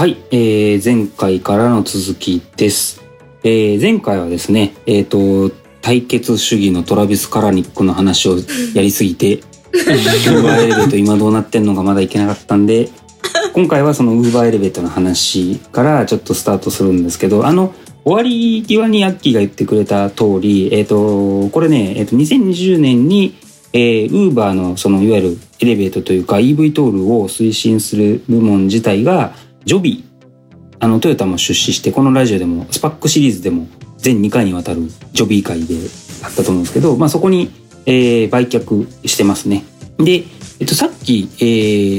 はい、えー前回からの続きです。えー前回はですね、えっ、と、対決主義のトラビス・カラニックの話をやりすぎて、ウーバーエレベート今どうなってんのかまだいけなかったんで、今回はそのウーバーエレベートの話からちょっとスタートするんですけど、あの、終わり際にアッキーが言ってくれた通り、えっ、と、これね、えっ、と、2020年に、えー、ウーバーのそのいわゆるエレベートというか EV トールを推進する部門自体がJoby あのトヨタも出資してこのラジオでも SPAC シリーズでも全2回にわたる Joby 回であったと思うんですけど、まあ、そこに、えー売却してますね。で、えっと、さっき、え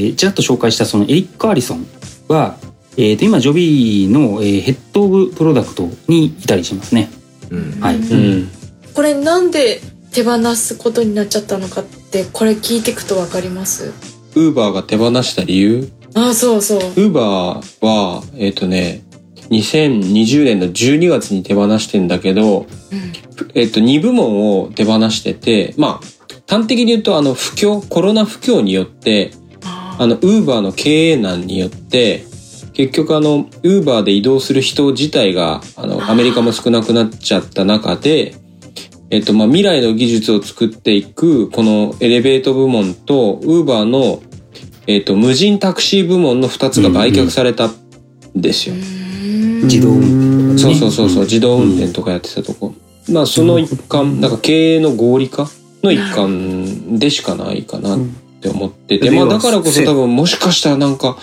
ーちらっと紹介したそのエリック・アリソンは、えーと今 Joby の、えー Head of Product にいたりしますね。うんはい。うんこれなんで手放すことになっちゃったのかってこれ聞いていくとわかります？ウーバーが手放した理由？あそうそう。ウーバーは、えっ、とね、2020年の12月に手放してんだけど、うん。えっ、と、2部門を手放してて、まあ、端的に言うと、あの、不況、コロナ不況によって、ああの、ウーバーの経営難によって、結局あの、ウーバーで移動する人自体が、あの、アメリカも少なくなっちゃった中で、えっと、まあ、未来の技術を作っていく、このエレベート部門と、ウーバーの、えっと、無人タクシー部門の2つが売却されたんですよ。自動運そうそうそうそう、うん自動運転とかやってたとこ。まあ、その一環、なんか経営の合理化の一環でしかないかなって思ってて、うんまあ、だからこそ多分もしかしたらなんか、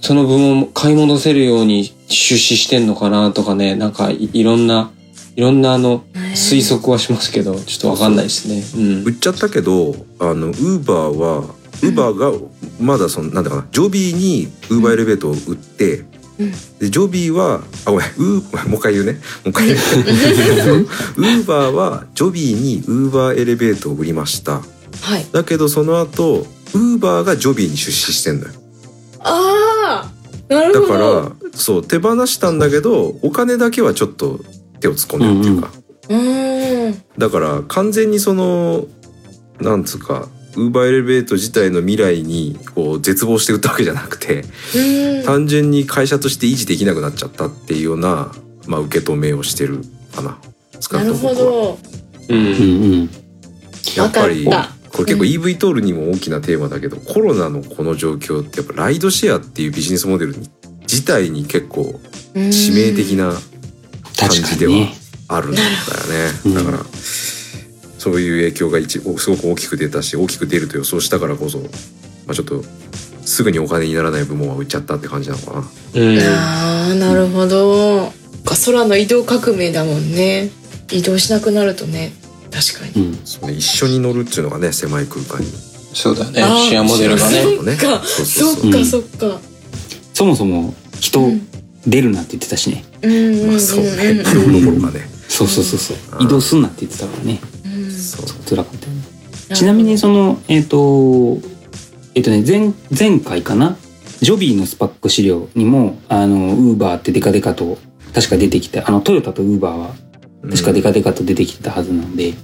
その部門買い戻せるように出資してんのかなとかね、なんかいいろんな、いろんなあの、推測はしますけど、ちょっとわかんないですね。うん。売っちゃったけどあのウーバーはウーバーがまだそのなんだかなジョビーにウーバーエレベートを売って、うん。でジョビーはあごめん ウーもう一回言うね。もう一回言う。ウーバーはジョビーにウーバーエレベートを売りました。はい。だけどその後ウーバーがジョビーに出資してんだよ。ああなるだかほどらそう手放したんだけどお金だけはちょっと手を突っ込んでるっていうか、うーん。だから完全にそのなんつうかウーバーエレベート自体の未来にこう絶望して売ったわけじゃなくて単純に会社として維持できなくなっちゃったっていうような、まあ、受け止めをしてるかな。少なるなくとも僕はほどう。うんんうん。やっぱりこれ結構 EV トールにも大きなテーマだけど、コロナのこの状況ってやっぱライドシェアっていうビジネスモデルに自体に結構致命的な感じでは。あるんだようんね。だからそういう影響が一すごく大きく出たし大きく出ると予想したからこそ、まあ、ちょっとすぐにお金にならない部門は売っちゃったって感じなのかな。うん。ああなるほどか空の移動革命だもんね移動しなくなるとね確かにうん。そうね一緒に乗るっていうのがね狭い空間に。そうだね。シェアモデルがね。ねそっかそうそうそうそっかそっかそもそも人うん出るなって言ってたしね。うんうんうんまあそうねうん移動どころかね。そうそうそうそううん移動すんなって言ってたからね。うんそう辛かったよね。ちなみにそのえっ、とえっ、とね前前回かな？ジョビーのスパック資料にもあのウーバーってデカデカと確か出てきてあのトヨタとウーバーは確かデカデカと出てきてたはずなので、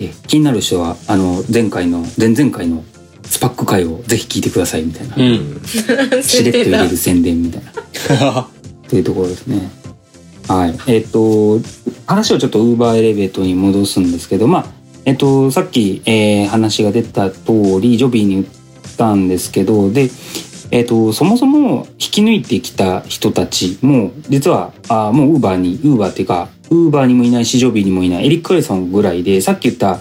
え気になる人はあの前回の前々回のスパック回をぜひ聞いてくださいみたいな、うん。しれっと入れる宣伝みたいな というところですね。はい。えっ、と、話をちょっとウーバーエレベートに戻すんですけど、まあ、えっ、と、さっき、えー話が出た通り、ジョビーに言ったんですけど、で、えっ、と、そもそも引き抜いてきた人たちも、実は、あもうウーバーに、ウーバーっていうか、ウーバーにもいないし、ジョビーにもいない、エリック・アリソンぐらいで、さっき言った、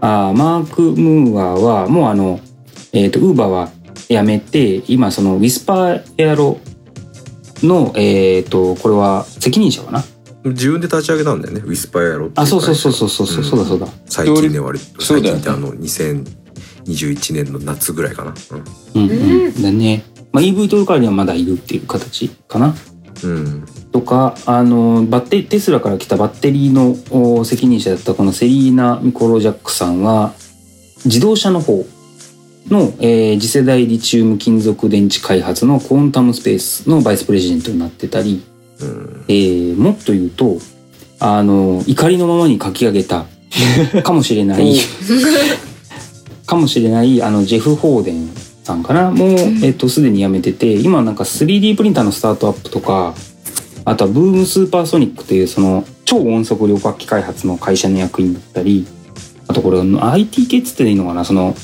あマーク・ムーアは、もうあの、えっ、と、ウーバーは辞めて、今そのウィスパーエアロの、えっ、と、これは責任者かな自分で立ち上げたんだよね。ウィスパイアロっていあ、そうそう会社そうそうそう、そうだそうだ。最近ね割とそうだよね最近ってあの2021年の夏ぐらいかな。うんうん。だね。まあ、EV トルカーにはまだいるっていう形かな。うん。うん。とか、あの、バッテテスラから来たバッテリーのお責任者だったこのセリーナ・ミコロジャックさんは、自動車の方の、えー次世代リチウム金属電池開発のコーンタムスペースのバイスプレジデントになってたり、うん。えーもっと言うと、あの、怒りのままに書き上げた、かもしれない、かもしれない、あの、ジェフ・ホーデンさんかなもう、えっと、すでに辞めてて今なんか 3D プリンターのスタートアップとかあとはブームスーパーソニックというその超音速旅客機開発の会社の役員だったりあとこれ IT 系っつっていいのかなその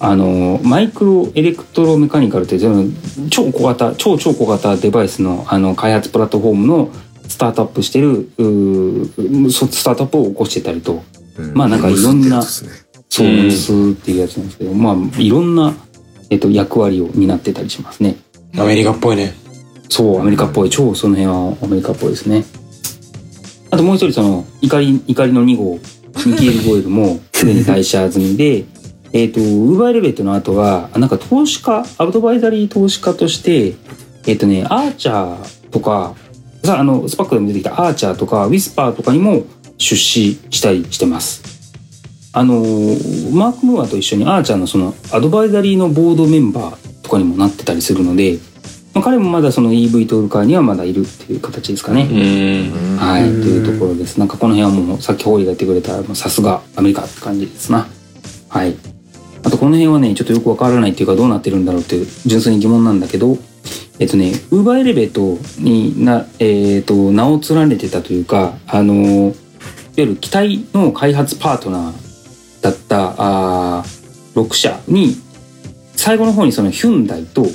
あのマイクロエレクトロメカニカルっていう超小型超超小型デバイスのあの開発プラットフォームのスタートアップしてるスタートアップを起こしてたりとうんまあなんかいろんなそうっていうやつなんですけど、まあいろんな、えっと、役割を担ってたりしますね。アメリカっぽいね。そうアメリカっぽい超その辺はアメリカっぽいですね。あともう一人その怒り怒りの2号ミケール・ゴエルも すでに退社済みで。えっとウーバーエレベートの後はなんか投資家アドバイザリー投資家としてえっとねアーチャーとかさあのスパックでも出てきたアーチャーとかウィスパーとかにも出資したりしてます。あのマーク・ムーアと一緒にアーチャーのそのアドバイザリーのボードメンバーとかにもなってたりするので、まあ、彼もまだその EV トールカーにはまだいるっていう形ですかね。うん。はい、というところです。なんかこの辺はもうさっきホーリーが言ってくれたもうさすがアメリカって感じですな。はい。あとこの辺はねちょっとよくわからないっていうかどうなってるんだろうっていう純粋に疑問なんだけど、えっとねウーバーエレベートになえっと名を連ねてたというかあのいわゆる機体の開発パートナーだったあ6社に最後の方にそのヒュンダイと、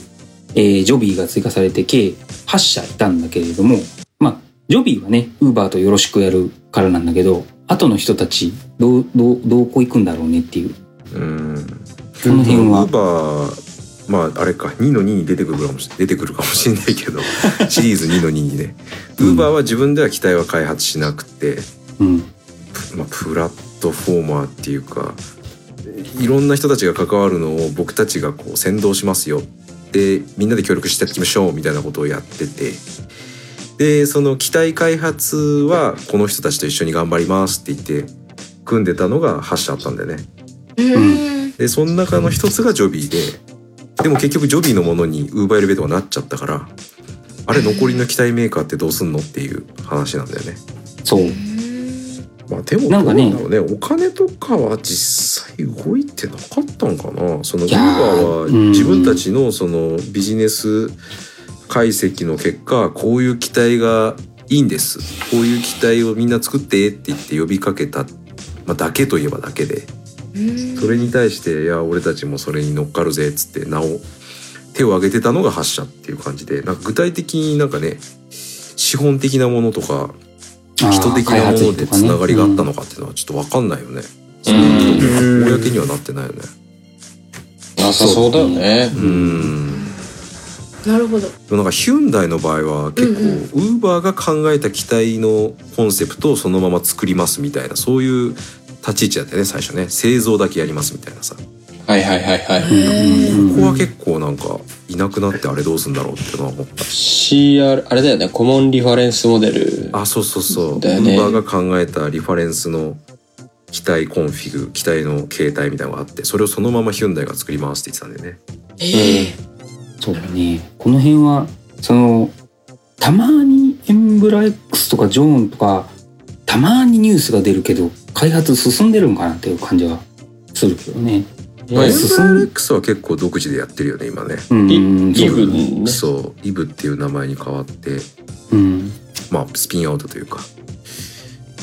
えージョビーが追加されて計8社いたんだけれどもまあジョビーはねウーバーとよろしくやるからなんだけど後の人たちどうどうどうこう行くんだろうねっていう。うん。この辺はウーバーまああれか。2の2に出てくるかもし出てくるかもしれないけど。シリーズ2の2にね。ウーバーは自分では機体は開発しなくて、うん。プまあ、プラットフォーマーっていうかいろんな人たちが関わるのを僕たちがこう先導しますよでみんなで協力してやっていきましょうみたいなことをやってて。でその機体開発はこの人たちと一緒に頑張りますって言って組んでたのが8社あったんだよね。うんでその中の一つがジョビーででも結局ジョビーのものにウーバーエレベートがなっちゃったからあれ残りの機体メーカーってどうすんのっていう話なんだよね。そう。まあでもどうんだろうね。お金とかは実際動いてなかったんかな。そのウーバーーはうん自分たちのそのビジネス解析の結果こういう機体がいいんです。こういう機体をみんな作ってって言って呼びかけた、まあ、だけといえばだけでそれに対して「いや俺たちもそれに乗っかるぜ」っつって名を手を挙げてたのが発射っていう感じでなんか具体的になんかね資本的なものとか人的なものでつながりがあったのかっていうのはちょっと分かんないよね。うん公にはなってないよね。なさそうだよね。うん。なるほどでもなんかヒュンダイの場合は結構うんウーバーが考えた機体のコンセプトをそのまま作りますみたいなそういう立ち位置だったよね最初ね。製造だけやりますみたいなさ。はいはいはいはい。うん。ここは結構なんかいなくなってあれどうすんだろうってのは思った。CR、あれだよね、 Common Reference Model。あそうそうそうだよね。 Uber が考えたリファレンスの機体コンフィグ機体の形態みたいなのがあってそれをそのままヒュンダイが作りますって言ってたんだよね。ええ。そうだね。この辺はそのたまにエンブラ X とか Jaunt とかたまにニュースが出るけど開発進んでるんかなっていう感じはするけどね。まあ、エン進ブラん X は結構独自でやってるよね今ね。うんイイブそうだね。ね。そう。イブっていう名前に変わって。うん。まあスピンアウトというか。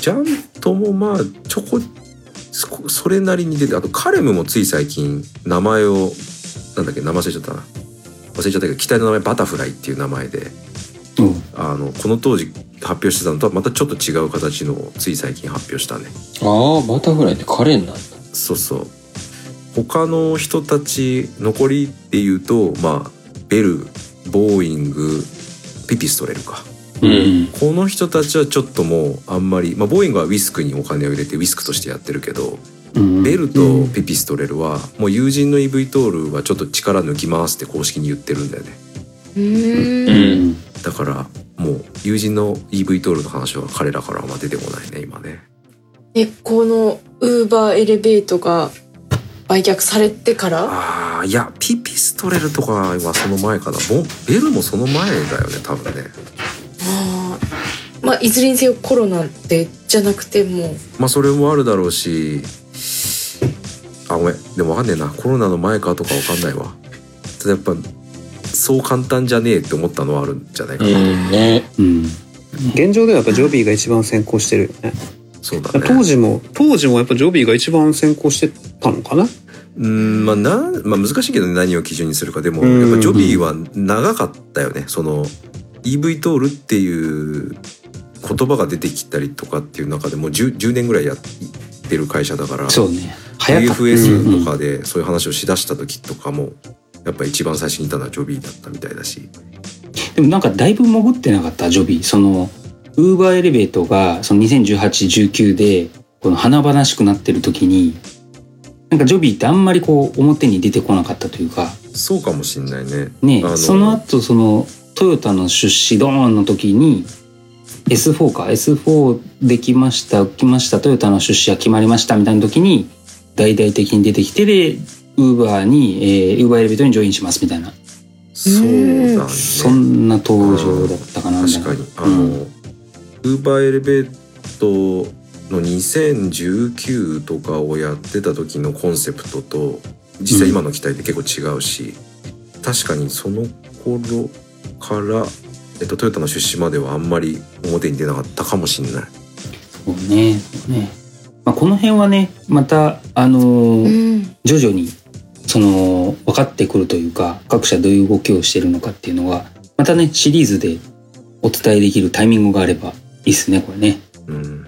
ジャントもまあちょこそそれなりに出てあとカレムもつい最近名前をなんだっけ名前忘れちゃったな。忘れちゃったけど機体の名前バタフライっていう名前で。うんあのこの当時発表してたのとはまたちょっと違う形のをつい最近発表したね。ああ、バタフライってカレンなんだ。そうそう。他の人たち残りっていうとまあベルボーイングピピストレルか。うん。この人たちはちょっともうあんまり、まあ、ボーイングはウィスクにお金を入れてウィスクとしてやってるけど、うん。ベルとピピストレルはもう友人の EV トールはちょっと力抜きますって公式に言ってるんだよねううん。ん。だからもう友人の EV トールの話は彼らからは出てこないね今ね。えこのウーバーエレベートが売却されてから？あーいやピピストレルとかはその前かな。ボンベルもその前だよね多分ね。あー。まあいずれにせよコロナでじゃなくても。うまあそれもあるだろうし。あごめん。でもわかんねえな。コロナの前かとかわかんないわ。とやっぱそう簡単じゃねえって思ったのはあるんじゃないかうな、んね。うん。現状ではやっぱジョビーが一番先行してるよねそうだね当時も当時もやっぱジョビーが一番先行してたのかな？うんまあな、まあ、難しいけどね何を基準にするかでもうんやっぱジョビーは長かったよねその EV トールっていう言葉が出てきたりとかっていう中でもう 10, 10年ぐらいやってる会社だからそうね。早かった。AFS とかでそういう話をしだした時とかもやっぱ一番最初にいたのはジョビーだったみたいだし。でもなんかだいぶ潜ってなかったジョビー。そのウーバーエレベートがその201819でこの華々しくなってる時になんかジョビーってあんまりこう表に出てこなかったというか。そうかもしんないね。ねあのその後そのトヨタの出資ドーンの時に S4 か。S4 できました来ましたトヨタの出資が決まりましたみたいな時に大々的に出てきてでウーバーに、えー、ウーバーエレベートにジョインしますみたいなそうだねそんな登場だったかな確かにあの、うんウーバーエレベートの2019とかをやってた時のコンセプトと実際今の機体って結構違うし、確かにその頃から、えっと、トヨタの出資まではあんまり表に出なかったかもしれない。そうね。ね。まあ、この辺はね、また、あのーうん徐々に、その、分かってくるというか、各社どういう動きをしてるのかっていうのが、またね、シリーズでお伝えできるタイミングがあればいいっすね、これね。うん、うん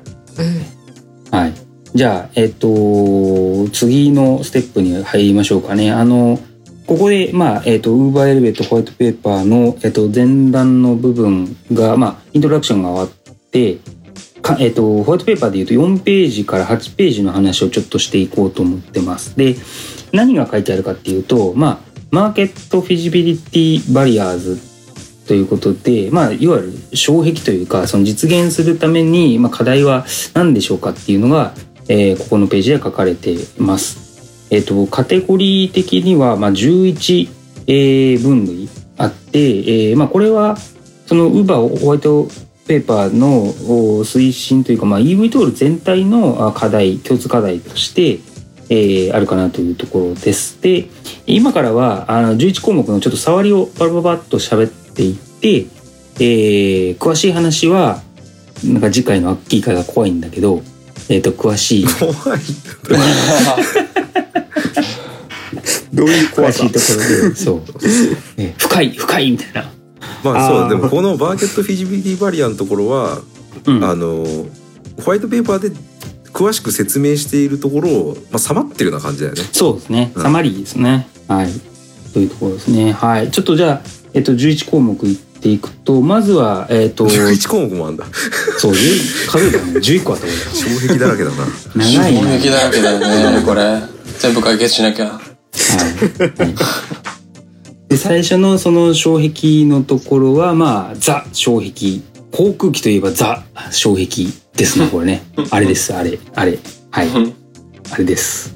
はい。じゃあ、えっ、と、次のステップに入りましょうかね。あの、ここで、まあ、えっ、と、ウーバーエレベートホワイトペーパーの、えっ、と、前段の部分が、まあ、イントロダクションが終わって、かえっ、と、ホワイトペーパーで言うと4ページから8ページの話をちょっとしていこうと思ってます。で、何が書いてあるかっていうと、まあ、マーケットフィジビリティバリアーズということで、まあ、いわゆる障壁というか、その実現するために、まあ、課題は何でしょうかっていうのが、えーここのページで書かれています。えっ、と、カテゴリー的には、まあ、11、えー分類あって、えーまあ、これは、その Uber ホワイトペーパーの推進というか、まあ、EV トール全体の課題、共通課題として、えーあるかなというところです。で、今からは、あの、11項目のちょっと触りをバラバラバッと喋っていって、えー詳しい話は、なんか次回のアッキーから怖いんだけど、えっ、と、詳しい、怖いどういう詳怖さ？しいところで、そう、えー深い、深いみたいな。まあそうでもこのバーケットフィジビリティバリアのところは、うん。あのホワイトペーパーで詳しく説明しているところを、まあ、さまってるような感じだよね。そうですね。うんサマリーですね。はい。というところですね。はい。ちょっとじゃあ、えっ、と、11項目いっていくと、まずは、えっ、と、11項目もあんだ。そう、10数えたらね、11個あったこ障壁だらけだな。れ。長いな。衝撃だらけだよね、これ。全部解決しなきゃ。はい。はいで、最初のその障壁のところは、まあ、ザ障壁。航空機といえばザ障壁ですね、これね。あれです、あれ、あれ。はい。あれです。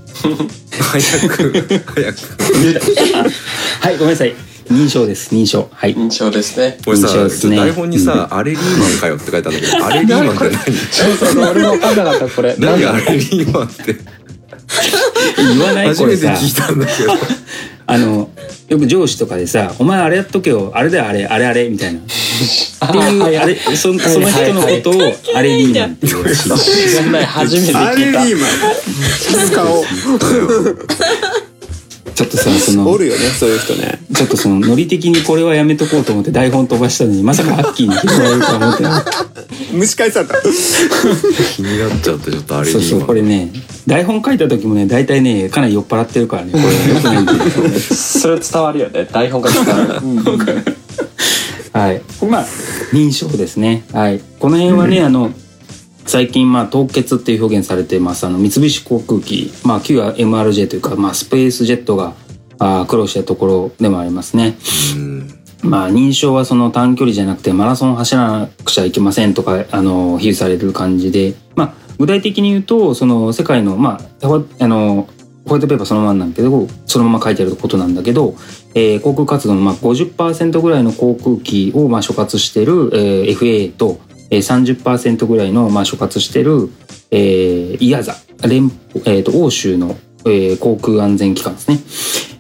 早く、早く。はい、ごめんなさい。認証です、認証。はい。印象ですね。これさ、印象ですね台本にさ、アレリーマンかよって書いてあるんだけど、アレリーマンってそうそうそう、俺も分かんなかった、これ。何何アレリーマンって？言わない初これさ。めて聞いたんだけど。あの、よく上司とかでさ、お前あれやっとけよ、あれだよ、あれ、あれあれ、みたいな。っていう、あれ、そその人のことを、あれリーマンって言うらしい。初めてアレリ聞いた。ーマン使おうちょっとさ、そのお、るよねそういう人ねちょっとその、ノリ的にこれはやめとこうと思って台本飛ばしたのに、まさかアッキーに拾われるとは思ってなかった。蒸し返された気になっちゃって、ちょっとアレリそうそう。これね、台本書いた時もね、大体ね、かなり酔っ払ってるからね、これよくないんだけど。それ伝わるよね、台本が伝わる。うんはい。まあ、認証ですね。はい。この辺はね、あの、最近、まあ、凍結っていう表現されてます。あの、三菱航空機、まあ、旧は MRJ というか、まあ、スペースジェットが、あー苦労したところでもありますね。うん。まあ、認証はその短距離じゃなくて、マラソン走らなくちゃいけませんとか、あの、比喩される感じで、まあ、具体的に言うと、その、世界の、まあ、あの、ホワイトペーパーそのままなんだけど、そのまま書いてあることなんだけど、えー航空活動のまあ50%ぐらいの航空機をまあ所括している、えー FAA と、えー、30%ぐらいのまあ所括している、えー、イアザ連、えーと欧州の、えー航空安全機関ですね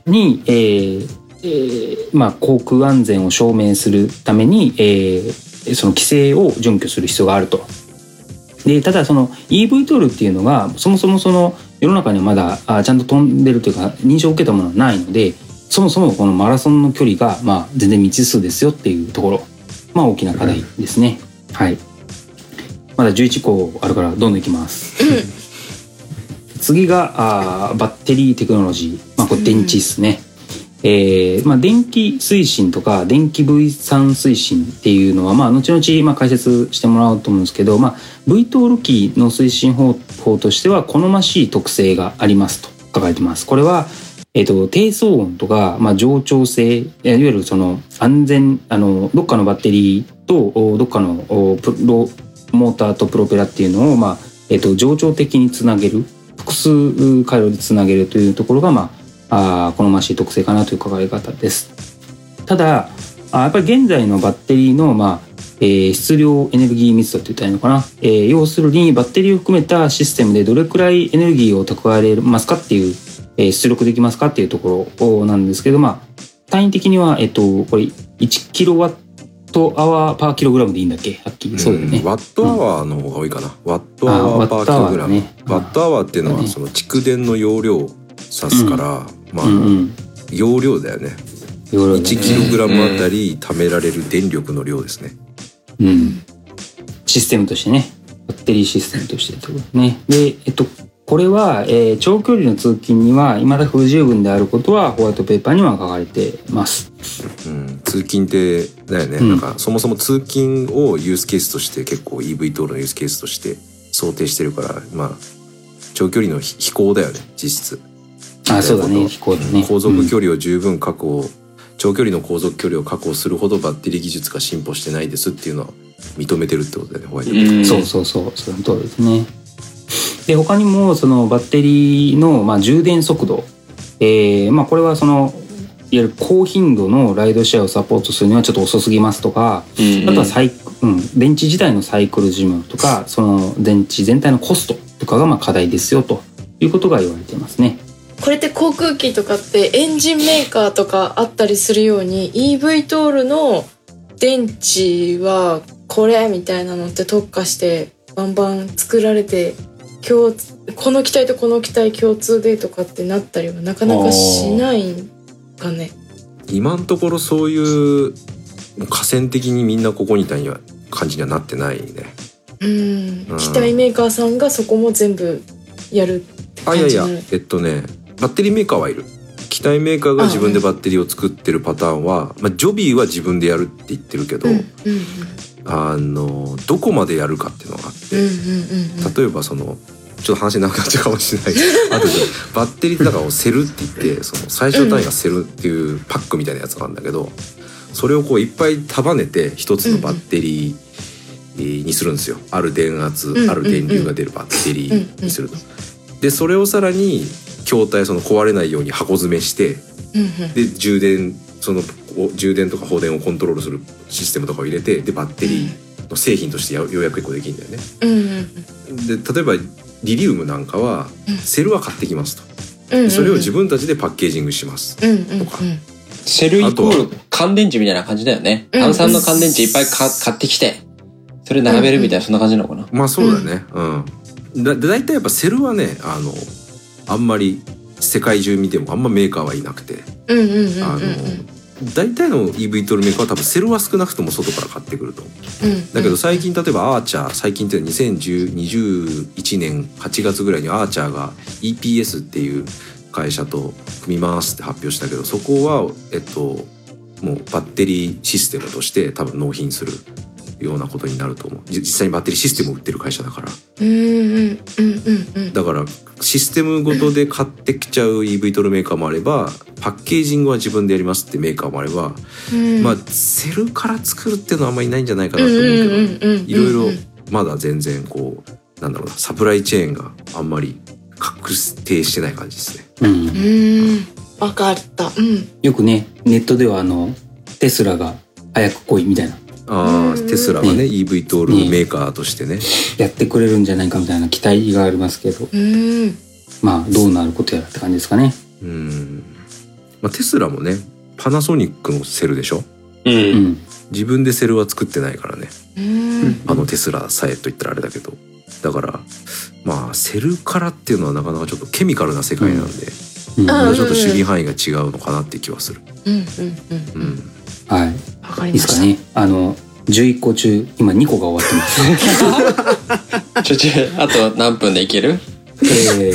に、えーえーまあ、航空安全を証明するために、えーその規制を準拠する必要があると。でただその EV トールっていうのがそもそもその世の中にはまだあちゃんと飛んでるというか認証を受けたものはないのでそもそもこのマラソンの距離が、まあ、全然未知数ですよっていうところ、まあ、大きな課題ですね。はいまだ11個あるからどんどんいきます。次があーバッテリーテクノロジー、まあ、これ電池ですね。えーまあ、電気推進とか電気 V3 推進っていうのは、まあ、後々、まあ、解説してもらおうと思うんですけど、まあ、V トール機の推進方法としては好ましい特性がありますと書かれてます。これは、えっと低騒音とか、まあ、冗長性いわゆるその安全あのどっかのバッテリーとおどっかのおプロモーターとプロペラっていうのを、まあえっと冗長的につなげる複数回路でつなげるというところが、まあ、あー好ましい特性かなという考え方です。ただあやっぱり現在のバッテリーの、まあえー質量エネルギー密度って言ったらいいのかな、えー要するにバッテリーを含めたシステムでどれくらいエネルギーを蓄えれますかっていう、えー出力できますかっていうところなんですけど、まあ、単位的には、えっと、これ1キロワットアワーパーキログラムでいいんだっけ？はっきりそうだよね。ん。ワットアワーの方が多いかな、ワットアワーパーキログラム。あワットアワーね。ワットアワーっていうのはその蓄電の容量を指すから、まあ、うんうん。容量だよね容量だね1キログラムあたり貯められる電力の量ですねうん。システムとしてね。バッテリーシステムとしてってことね。で、えっと、これは、えー長距離の通勤には未だ不十分であることはホワイトペーパーには書かれてます。うん、通勤ってだよね、うんなんかそもそも通勤をユースケースとして結構 EV トールのユースケースとして想定してるからまあ長距離の飛飛行だよね実質あ、そうだね。飛行だね。航続距離を十分確保、長距離の航続距離を確保するほどバッテリー技術が進歩してないですっていうのは認めてるってことだよねホワイトそうそうそう、その通りですね。で、他にも、そのバッテリーの、まあ、充電速度。えーまあ、これはその、いわゆる高頻度のライドシェアをサポートするにはちょっと遅すぎますとか、うんあとはサイク、うん、電池自体のサイクル寿命とか、その電池全体のコストとかがまあ課題ですよということが言われていますね。これって航空機とかってエンジンメーカーとかあったりするように EV トールの電池はこれみたいなのって特化してバンバン作られて共通この機体とこの機体共通でとかってなったりはなかなかしないんかね。今のところそういう河川的にみんなここにいたいは感じにはなってないねうんうん機体メーカーさんがそこも全部やるってあいやいや。えっとねバッテリーメーカーはいる。機体メーカーが自分でバッテリーを作ってるパターンは、まあ、ジョビーは自分でやるって言ってるけど、うんうんあのどこまでやるかっていうのがあって、うんうんうんうん。例えばそのちょっと話長くなっちゃうかもしれないけど あとでバッテリーだからセルって言ってその最初の単位がセルっていうパックみたいなやつがあるんだけどそれをこういっぱい束ねて一つのバッテリーにするんですよ。ある電圧うんある電流が出るバッテリーにすると。でそれをさらに筐体その壊れないように箱詰めしてうんうん。で充電そのお充電とか放電をコントロールするシステムとかを入れてでバッテリーの製品としてやようやく一個できるんだよね。うんうんで例えばリリウムなんかはうん。セルは買ってきますと、うんうんそれを自分たちでパッケージングします、うんうんうん。とか。セルイコール乾電池みたいな感じだよね。うん炭酸の乾電池いっぱいか買ってきて、それ並べるみたいな、そんな感じなのかな？まあそうだね。うん、だだいたいやっぱセルはねあのあんまり世界中見てもあんまメーカーはいなくて、大体の EV トルメーカーは多分セルは少なくとも外から買ってくると。思ううん。だけど最近例えばアーチャー最近っていうのは2021年8月ぐらいにアーチャーが EPS っていう会社と組みますって発表したけどそこはえっともうバッテリーシステムとして多分納品するようなことになると思う。じ実際にバッテリーシステムを売ってる会社だから。うんうんうんうんうんだからシステムごとで買ってきちゃう EV トルメーカーもあればパッケージングは自分でやりますってメーカーもあれば、うん。まあセルから作るっていうのはあんまりいないんじゃないかなと思うけど、いろいろまだ全然こうなんだろうなサプライチェーンがあんまり確定してない感じですね。うん。う。ん。分かった。うん。よくね、ネットではあの、テスラが早く来いみたいな、ああうんテスラがねね EV トールメーカーとしてね。やってくれるんじゃないかみたいな期待がありますけど、うん。まあ、どうなることやらって感じですかね。うん。まあテスラもねパナソニックのセルでしょ？う。うん。ん。自分でセルは作ってないからね。うん。あのテスラさえと言ったらあれだけど。だからまあセルからっていうのはなかなかちょっとケミカルな世界なんで、うん。あまたちょっと守備範囲が違うのかなって気はする。うんうんううん。ん、はい。わかいいりましたですかね。あの、11個中、今2個が終わってます。ちょちょ、あと何分でいける？えー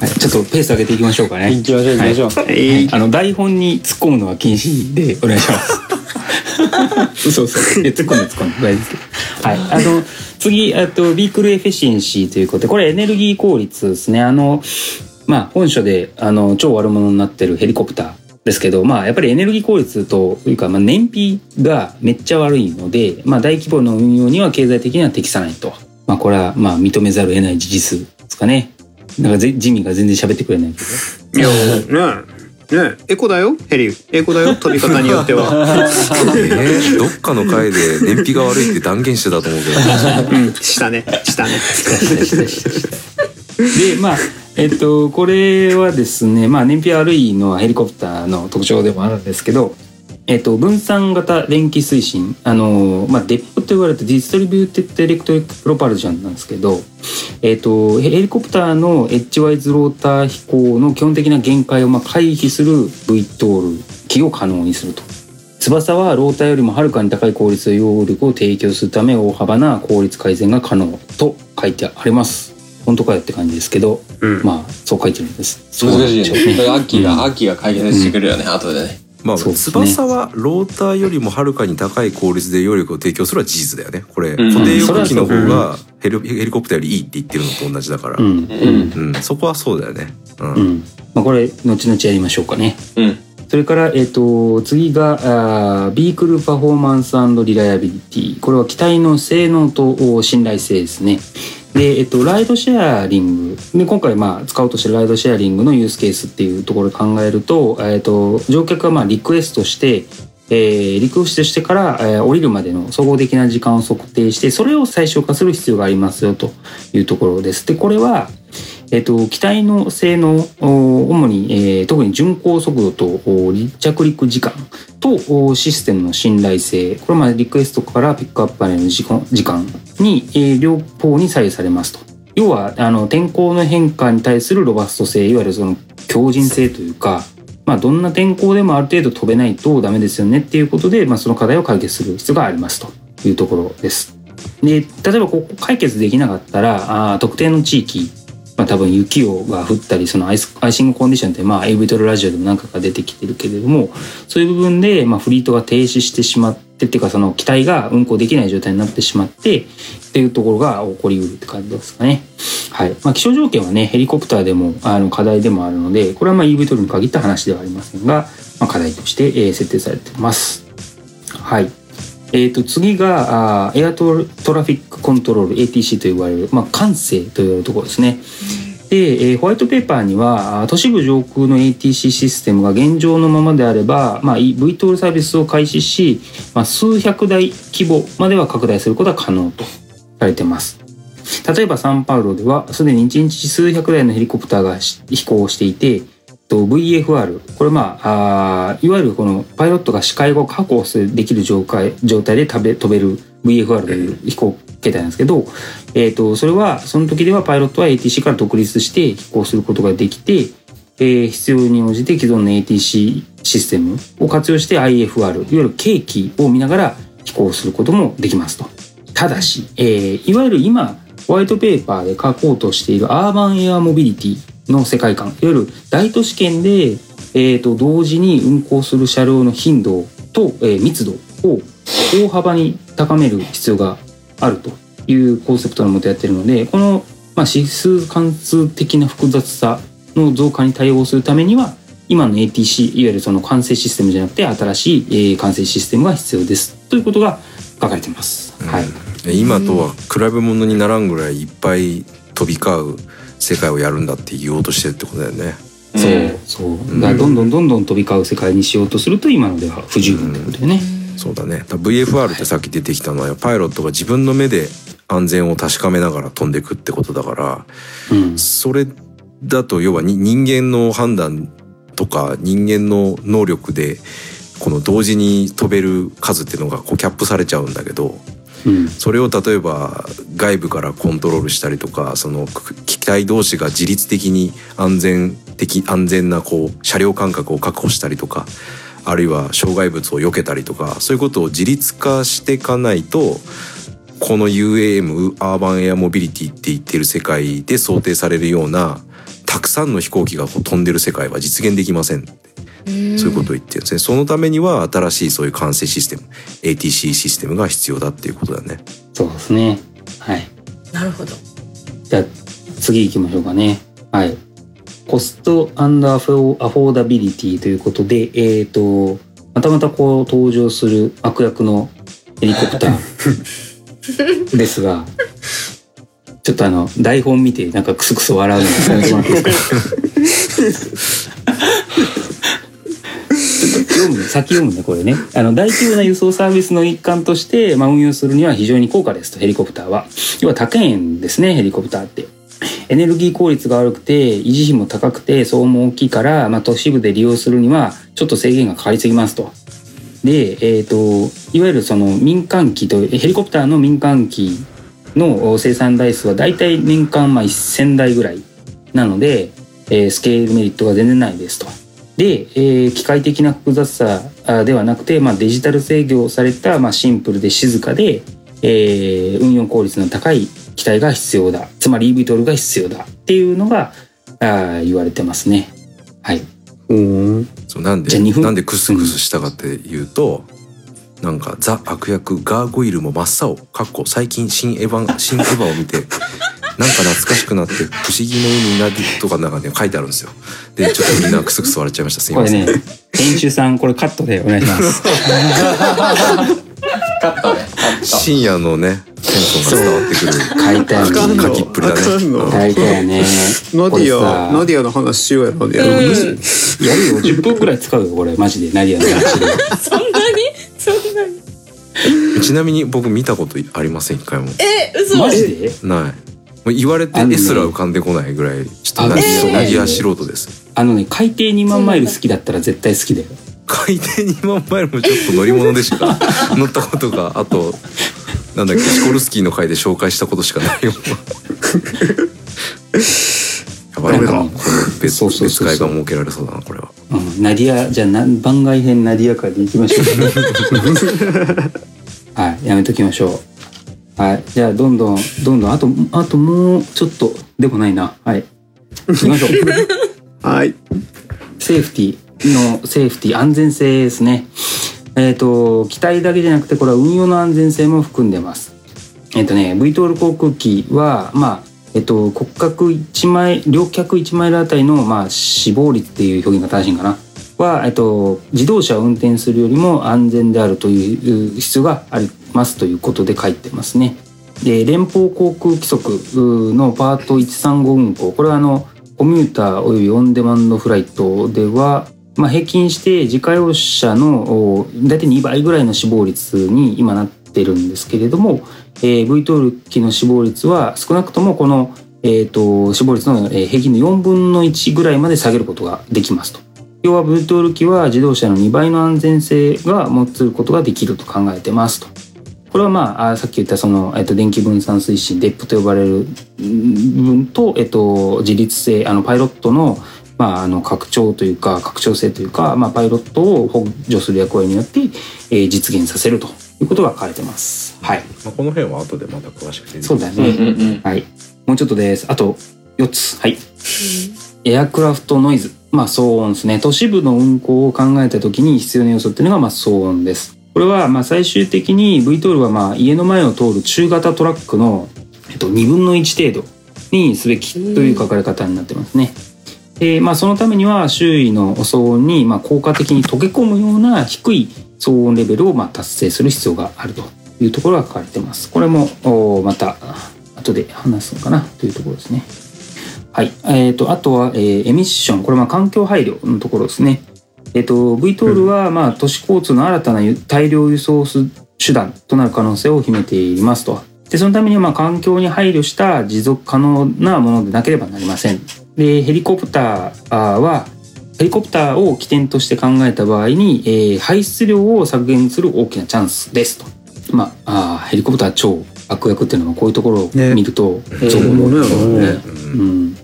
はい、ちょっとペース上げていきましょうかね。行きましょう行きましょう。えあの台本に突っ込むのは禁止でお願いします。そうそう。で突っ込んで突っ込んで大丈夫。はい。あの次あと Vehicle Efficiency ということでこれエネルギー効率ですね。あのまあ本書であの超悪者になってるヘリコプター。ですけど、まあ、やっぱりエネルギー効率というか、まあ、燃費がめっちゃ悪いので、まあ、大規模な運用には経済的には適さないと。まあ、これは、まあ、認めざるを得ない事実ですかね。なんかぜ、ジミーが全然喋ってくれないけど。いやねえねえエコだよヘリエコだよ飛び方によってはえ どっかの回で燃費が悪いって断言してたと思うけどうんしたねしたね でまあえっとこれはですねまあ燃費悪いのはヘリコプターの特徴でもあるんですけどえっと分散型電気推進あのまあ DEP と言われて Distributed Electric Propulsion なんですけどえっとヘリコプターの edgewise rotor 飛行の基本的な限界をまあ回避する VTOL 機を可能にすると。翼はローターよりもはるかに高い効率と揚力を提供するため大幅な効率改善が可能と書いてあります。本当かよって感じですけど、うんまあそう書いてるんです。難しいよね。そうなんでしょうだからアッキーが、アッキーが解決してくるよね、後でね。まあ、ね翼はローターよりもはるかに高い効率で揚力を提供するのは事実だよねこれ、うん固定翼機の方がヘリヘリコプターよりいいって言ってるのと同じだから、うん、うん。うんそこはそうだよね。うんうん。まあこれ後々やりましょうかね。うん。それから、えっ、と、次が、あービークルパフォーマンスリライアビリティ。これは機体の性能と信頼性ですね。で、えっと、ライドシェアリング。で、今回、まあ、使おうとしてるライドシェアリングのユースケースっていうところで考えると、えっと、乗客が、まあ、リクエストして、えーリクエストしてから、えー降りるまでの総合的な時間を測定して、それを最小化する必要がありますよというところです。で、これは、えっと、機体の性能、主に、えー特に巡航速度と離着陸時間とシステムの信頼性、これはまあリクエストからピックアップまでの時間に、えー両方に左右されますと。要は、あの、天候の変化に対するロバスト性、いわゆるその強靭性というか、まあ、どんな天候でもある程度飛べないとダメですよねっていうことで、まあ、その課題を解決する必要がありますというところです。で、例えばここ解決できなかったら、あ特定の地域、まあ、多分雪をが降ったりそのアイスアイシングコンディションってまあ AV トルラジオでも何回か出てきてるけれどもそういう部分でまあフリートが停止してしまってっていうかその機体が運航できない状態になってしまってっていうところが起こりうるって感じですかね。はいまあ、気象条件はねヘリコプターでもあの課題でもあるのでこれはまあ EV トルに限った話ではありませんが、まあ、課題として、えー設定されてます。はいえー、と次があエアトトラフィックコントロール ATC と呼ばれる、まあ、管制と言われるところですね。で、えーホワイトペーパーには都市部上空の ATC システムが現状のままであれば、まあ、VTOL サービスを開始し、まあ、数百台規模までは拡大することは可能とされてます。例えばサンパウロではすでに1日数百台のヘリコプターが飛行していてと VFR これまああーいわゆるこのパイロットが視界を確保するできる状態状態で飛べ飛べる VFR という飛行形態なんですけど、えー、とそれはその時ではパイロットは ATC から独立して飛行することができて、えー必要に応じて既存の ATC システムを活用して IFR いわゆる計器を見ながら飛行することもできますと。ただし、えーいわゆる今ホワイトペーパーで書こうとしているアーバンエアモビリティの世界観。いわゆる大都市圏で、えー、と同時に運行する車両の頻度と、えー密度を大幅に高める必要があるというコンセプトのもとやってるのでこの、まあ、指数関数的な複雑さの増加に対応するためには今の ATC いわゆるその管制システムじゃなくて新しい、えー管制システムが必要です。ということが書かれてます。はい、今とは比べ物にならんぐらいいっぱい飛び交う世界をやるんだって言おうとしてるってことだよね。そうそうどんどんどんどん飛び交う世界にしようとすると今のでは不十分ということでね。そうだね。だ VFR ってさっき出てきたのはパイロットが自分の目で安全を確かめながら飛んでいくってことだから、うんそれだと要はに人間の判断とか人間の能力でこの同時に飛べる数っていうのがこうキャップされちゃうんだけどそれを例えば外部からコントロールしたりとかその機体同士が自律的に安全的安全なこう車両間隔を確保したりとかあるいは障害物を避けたりとかそういうことを自律化していかないとこの UAM アーバンエアモビリティって言ってる世界で想定されるようなたくさんの飛行機がこう飛んでる世界は実現できませんそういうことを言ってるんですね。そのためには新しいそういう管制システム ATC システムが必要だっていうことだね。そうですね。はい。なるほどじゃあ次行きましょうかね。はい。コストアフォアフォーダビリティということで、えっ、と、またまたこう登場する悪役のヘリコプター ですが、ちょっとあの、台本見てなんかクスクス笑うのやめてもらっていいですか？読む先読むねこれね。あの大規模な輸送サービスの一環として、まあ、運用するには非常に高価ですとヘリコプターは。要は高いんですねヘリコプターって。エネルギー効率が悪くて維持費も高くて騒音も大きいから、まあ、都市部で利用するにはちょっと制限がかかりすぎますと。でえっ、といわゆるその民間機とヘリコプターの民間機の生産台数はだいたい年間まあ1000台ぐらいなので、えースケールメリットが全然ないですと。で、えー機械的な複雑さあではなくて、まあ、デジタル制御された、まあ、シンプルで静かで、えー運用効率の高い機体が必要だ。つまり eVTOL が必要だ。っていうのがあー言われてますね。はい、うん。そうなんでじゃあ二分。なんでクスクスしたかっていうと、なんかザ悪役ガーゴイルも真っ青。かっこ最近新エヴァン新エヴァを見てなんか懐かしくなって不思議の海のナディアとかなんかね書いてあるんですよ。でちょっとみんなクスクス笑っちゃいましたすいません。これね編集さんこれカットでお願いします。カットねカット深夜のねテンションが伝わってくる。書いてある書きっぷりだね書いてあるね。ナディア、ナディアの話しようや、ナディアのや話。るよ10分くらい使うよこれマジでナディアの話で。そんなに？そんなに？ちなみに僕見たことありません一回も。え嘘マジで？ない。もう言われて絵すら浮かんでこないぐらいちょっとあナディアえーナディア素人です。あのね海底2万マイル好きだったら絶対好きだよ。海底2万マイルもちょっと乗り物でしか 乗ったことがあとなんだっけシコルスキーの回で紹介したことしかないよやばいなこれ別そうそうそうそう別会が設けられそうだなこれはうん、ナディアじゃあな番外編ナディア会でいきましょう。はいやめときましょう。はいじゃあどんどんどんどんあとあともうちょっとでもないなはい行きましょう。はい。セーフティのセーフティ安全性ですね。えっ、と機体だけじゃなくてこれは運用の安全性も含んでます。えっ、とね VTOL 航空機はまあえっ、と骨格1マイ両脚1マイルあたりのまあ死亡率っていう表現が正しいんかな。は、えっと、自動車を運転するよりも安全であるという必要がありますということで書いてますね。で連邦航空規則のパート135運行これはあのコミューターおよびオンデマンドフライトでは、まあ、平均して自家用車の大体2倍ぐらいの死亡率に今なってるんですけれども、えー、VTOL 機の死亡率は少なくともこの、えー、と死亡率の平均の4分の1ぐらいまで下げることができますと。要は VTOL 機は自動車の2倍の安全性が持つことができると考えてますと。これはまああさっき言ったその、えっと、電気分散推進 DEP と呼ばれるうん部分と、えっと、自律性あのパイロットの,、まあ、あの拡張というか拡張性というか、まあ、パイロットを補助する役割によって、えー実現させるということが書かれてます。はい、まあ、この辺は後でまた詳しく出てそうだうんううんはい、もうちょっとです。あと4つ。はい。エアクラフトノイズ、まあ騒音ですね。都市部の運行を考えた時に必要な要素っていうのがまあ騒音です。これはまあ最終的に VTOL はまあ家の前を通る中型トラックの、えっと、2分の1程度にすべきという書かれ方になってますね。でまあ、そのためには周囲の騒音にまあ効果的に溶け込むような低い騒音レベルをまあ達成する必要があるというところが書かれてます。これもまた後で話すのかなというところですね。はい。えっ、と、あとは、えーエミッション。これはまあ環境配慮のところですね。えっ、と、VTOL はまあ都市交通の新たなゆ大量輸送手段となる可能性を秘めていますと。で、そのためにはまあ環境に配慮した持続可能なものでなければなりません。で、ヘリコプターは、ヘリコプターを起点として考えた場合に、えー排出量を削減する大きなチャンスですと。まあ、あーヘリコプター超悪役っていうのはこういうところをね見ると、ねそう思う本物やろね。うんうん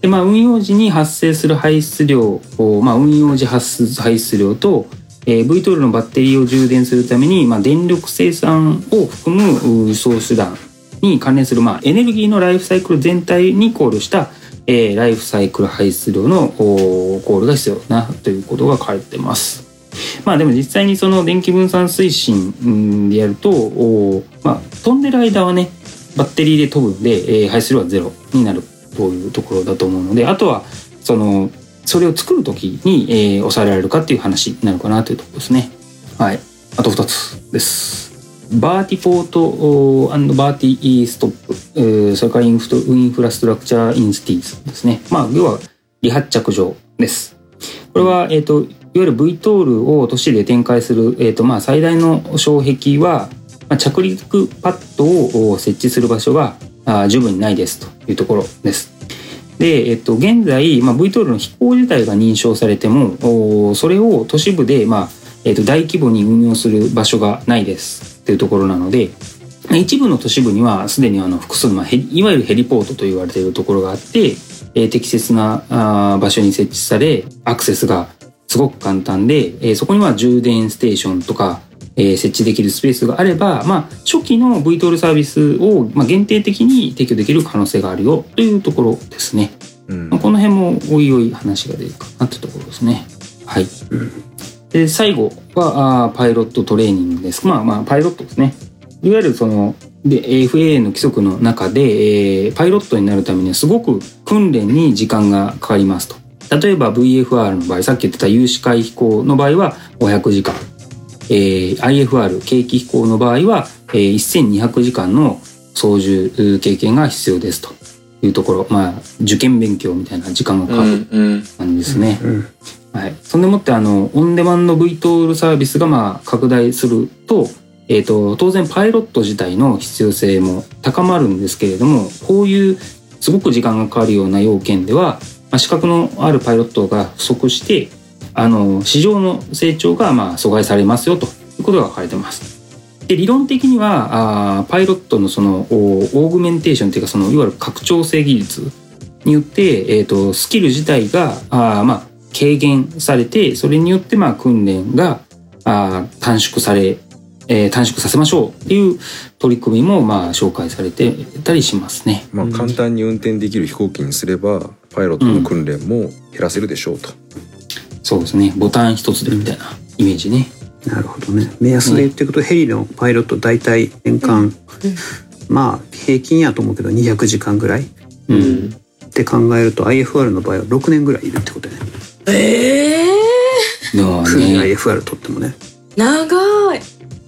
でまあ、運用時に発生する排出量を、まあ、運用時発出排出量と、えー VTOL のバッテリーを充電するために、まあ、電力生産を含む輸送手段に関連する、まあ、エネルギーのライフサイクル全体に考慮した、えーライフサイクル排出量の考慮が必要だなということが書いてます。まあでも実際にその電気分散推進でやると、まあ、飛んでる間はねバッテリーで飛ぶんで、えー排出量はゼロになるというところだと思うのであとはそのそれを作る時に、えー抑えられるかっていう話になるかなというところですね。はい。あと2つです。 Vertiport おー Vertistop、えーそれからインフト Infrastructure in Cities ですね。まあ、要は離発着場です。これは、えっ、と、いわゆる VTOL を都市で展開する、えっ、と、まあ、最大の障壁は、まあ、着陸パッドを設置する場所があ十分にないですというところです。で、えっと、現在、まあ、VTOL の飛行自体が認証されても、おそれを都市部で、まあ、えっと、大規模に運用する場所がないですっていうところなので、一部の都市部にはすでにあの複数の、まあ、いわゆるヘリポートと言われているところがあって、えー適切なあ場所に設置されアクセスがすごく簡単で、えーそこには充電ステーションとか、えー設置できるスペースがあれば、まあ、初期の VTOL サービスを、まあ、限定的に提供できる可能性があるよというところですね。うんまあこの辺もおいおい話が出るかなってところですね。はい。で最後はあーパイロットトレーニングです。まあまあパイロットですね。いわゆるそので FAA の規則の中で、えーパイロットになるためにはすごく訓練に時間がかかりますと。例えば VFR の場合さっき言ってた有視界飛行の場合は500時間、えー IFR 景気飛行の場合は、えー1200時間の操縦経験が必要ですというところ。まあ受験勉強みたいな時間がかかる感じですね。うんはい、そんでもってあのオンデマンド VTOL サービスがまあ拡大すると,、えー、と当然パイロット自体の必要性も高まるんですけれどもこういうすごく時間がかかるような要件では、まあ、資格のあるパイロットが不足してあの市場の成長がまあ阻害されますよということが書かれてます。で理論的にはあーパイロットのそのおオーグメンテーションっていうかそのいわゆる拡張性技術によって、えー、とスキル自体があーまあ軽減されてそれによってまあ訓練があー短縮され、えー短縮させましょうっていう取り組みもまあ紹介されてたりしますね。まあ、簡単に運転できる飛行機にすればパイロットの訓練も減らせるでしょうと、そうですね。ボタン一つでみたいなイメージね。なるほどね。目安で言っていくと、ヘリのパイロット大体年間、まあ平均やと思うけど200時間ぐらい。っうん。て考えると IFR の場合は6年ぐらいいるってことやね。ええだ訓練ね IFR 取ってもね。ー、長い。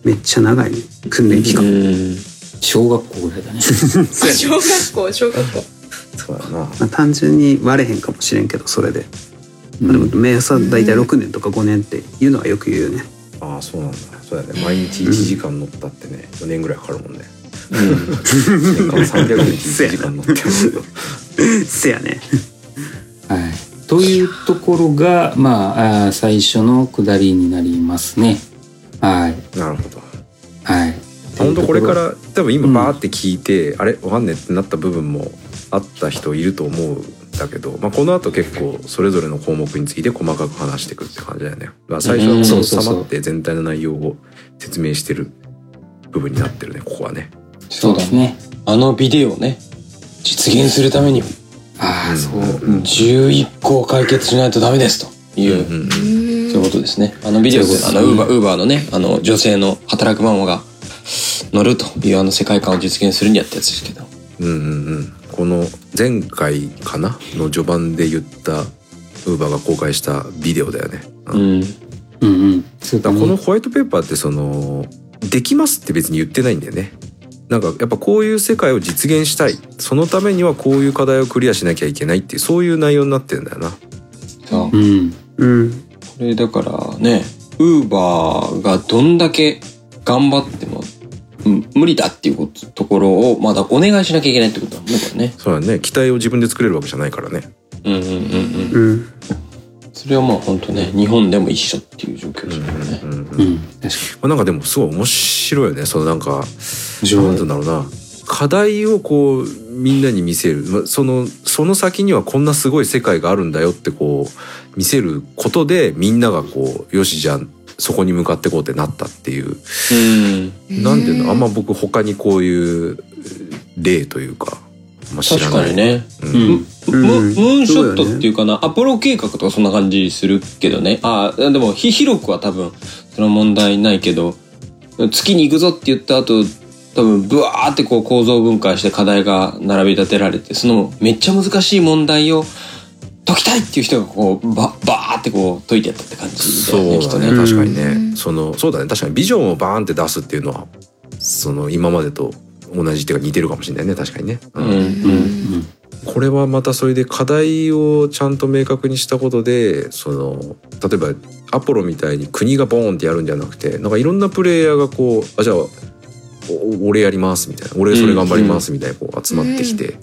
めっちゃ長いね。訓練期間、うん。小学校ぐらいだね。小学校小学校。そうやなまあ、単純に割れへんかもしれんけどそれで、まあ、でも目安は大体6年とか5年っていうのはよく言うよね。ああそうなんだそうやね。毎日1時間乗ったってね4年ぐらいかかるもんね。年間300日1時間乗ってる せやね。はい、というところがまああー最初の下りになりますね。はい。なるほど。はい。本当これから多分今うん。バーって聞いて、あれ？わかんねえってなった部分もあった人いると思うんだけど、まあ、この後結構それぞれの項目について細かく話していくって感じだよね。まあ、最初はの収まって全体の内容を説明してる部分になってるねここはね。そうだね。ね。あのビデオね。実現するためにああ、そう。うん。うん11個解決しないとダメですと。いう、うんうんそういうことですね。あのビデオであのウーバーウーバーのねあの女性の働くママが乗るというあの世界観を実現するにやったやつですけど。うんうんうんこの前回かな？の序盤で言ったウーバーが公開したビデオだよね。うんうんうん。そうだからこのホワイトペーパーってそのできますって別に言ってないんだよね。なんかやっぱこういう世界を実現したいそのためにはこういう課題をクリアしなきゃいけないっていうそういう内容になってるんだよな。そううん。うんこれだからねウーバーがどんだけ頑張っても、うん、無理だっていうことところをまだお願いしなきゃいけないってことだもんねこれね。そうだね。期待を自分で作れるわけじゃないからね。うんうんうんうん。うん。それはまあ本当ね日本でも一緒っていう状況ですよね。うんうんうん、確かまあなんかでもすごい面白いよね。そのなんかに。なんて言うんだろうな。課題をこうみんなに見せる、まあ、そのその先にはこんなすごい世界があるんだよってこう見せることでみんながこうよしじゃあそこに向かってこうってなったっていううんなんていうのあんま僕他にこういう例というか、まあ、知確らない。かにね。ううんん。ムムーンショットっていうかな、アポロ計画とかそんな感じするけどね。ああ、でもひ広くは多分その問題ないけど、月に行くぞって言った後、多分ブワーってこう構造分解して課題が並び立てられて、そのめっちゃ難しい問題を解きたいっていう人がこうババーってこう解いてやったって感じだそうよね、きっとだねね。確かにね、うんそのそうだね。確かにビジョンをバーンって出すっていうのはその今までと同じっていうか似てるかもしれないね。確かにね、うん。うんうんうん。これはまたそれで課題をちゃんと明確にしたことでその例えばアポロみたいに国がボーンってやるんじゃなくてなんかいろんなプレイヤーがこうあじゃあお俺やりますみたいな。俺それ頑張りますみたいなこう集まってきて、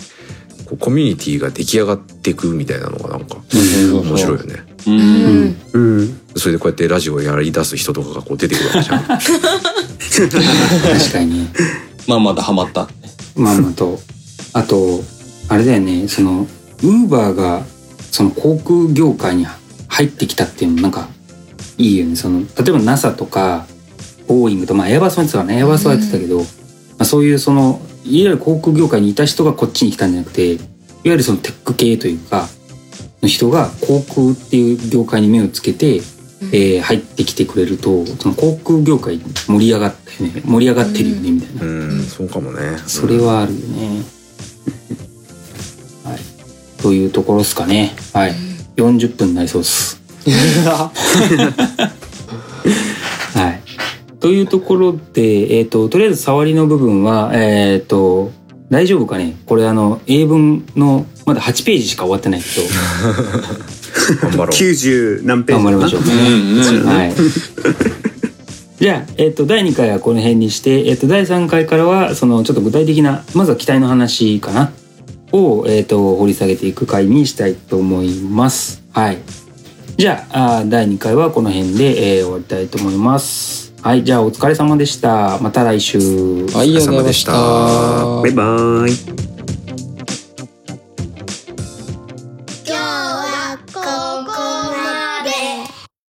こうコミュニティが出来上がっていくみたいなのがなんかうん面白いよね。う。うんんうんそれでこうやってラジオをやり出す人とかがこう出てくるわけじゃん。確かにね。まあまだハマった。まあまあと、あと、あれだよね、その、ウーバーが、その航空業界に入ってきたっていうのもなんか、いいよね。その、例えば NASA とか、ボーイングと、まあエアバスもやってたね、エアバスはやってたけど、まあ、そういうその、ゆる航空業界にいた人がこっちに来たんじゃなくて、いわゆるそのテック系というか、の人が航空っていう業界に目をつけて、えー入ってきてくれると、その航空業界盛り上がったよね。盛り上がってるよね、みたいな。うん、そうかもね。それはあるよね。はい。というところですかね。はい。40分になりそうです。はい。というところで、えっ、と、とりあえず触りの部分は、えっ、と、大丈夫かね？これあの、英文の、まだ8ページしか終わってないけ 頑張ろう。90何ペど、ージ頑張りましょう。うんうん。はい。じゃあ、えっ、と、第2回はこの辺にして、えっ、と、第3回からは、その、ちょっと具体的な、まずは機体の話かな？を、えっ、と、掘り下げていく回にしたいと思います。はい。じゃあ、第2回はこの辺で、えー終わりたいと思います。はい。じゃあ、お疲れ様でした。また来週。はい、ありがとうございました。お疲れ様でしたバイバーイ